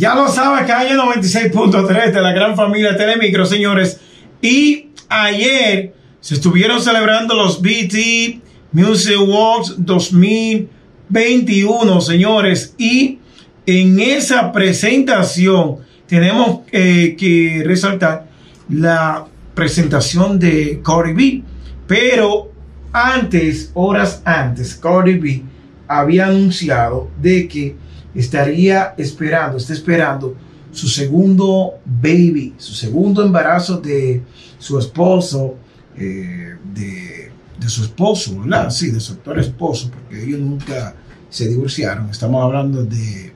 Ya lo sabe, calle 96.3 de la gran familia Telemicro, señores. Y ayer se estuvieron celebrando los BT Music Awards 2021, señores. Y en esa presentación tenemos eh, que resaltar la presentación de Cardi B. Pero antes, horas antes, Cardi B había anunciado de que estaría esperando, está esperando su segundo baby, su segundo embarazo de su esposo, eh, de, de, su esposo, ¿verdad? Sí, de su actual esposo, porque ellos nunca se divorciaron. Estamos hablando de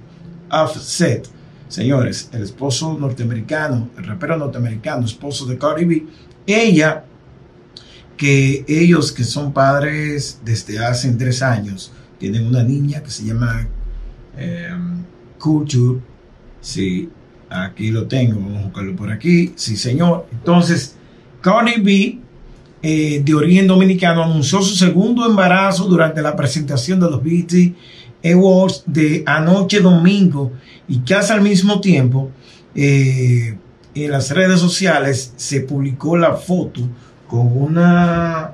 Offset, señores, el esposo norteamericano, el rapero norteamericano, esposo de Cardi B. Ella, que ellos que son padres desde hace tres años, tienen una niña que se llama Em, culture. Sí, aquí lo tengo. Vamos a buscarlo por aquí. Sí, señor. Entonces, Cardi B, eh, de origen dominicano, anunció su segundo embarazo durante la presentación de los BT Awards de anoche domingo y casi al mismo tiempo eh, en las redes sociales se publicó la foto con una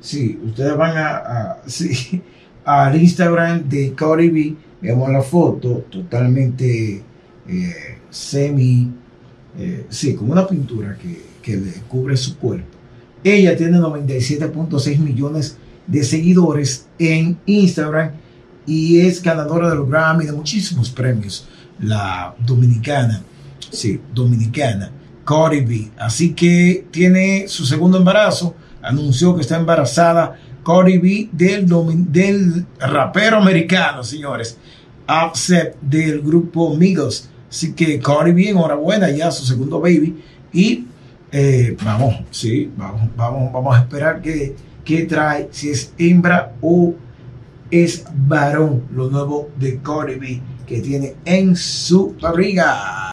sí ustedes van a, a sí, al Instagram de Cardi B Vemos la foto totalmente eh, semi, eh, sí, como una pintura que, que le cubre su cuerpo. Ella tiene 97.6 millones de seguidores en Instagram y es ganadora del Grammy de muchísimos premios. La dominicana, sí, dominicana, Cardi B. Así que tiene su segundo embarazo, anunció que está embarazada Cardi B del, del rapero americano, señores. Upset del grupo Migos. Así que Cardi B, enhorabuena, ya su segundo baby. Y eh, vamos, sí, vamos, vamos, vamos a esperar que, que trae, si es hembra o es varón, lo nuevo de Cardi B que tiene en su barriga.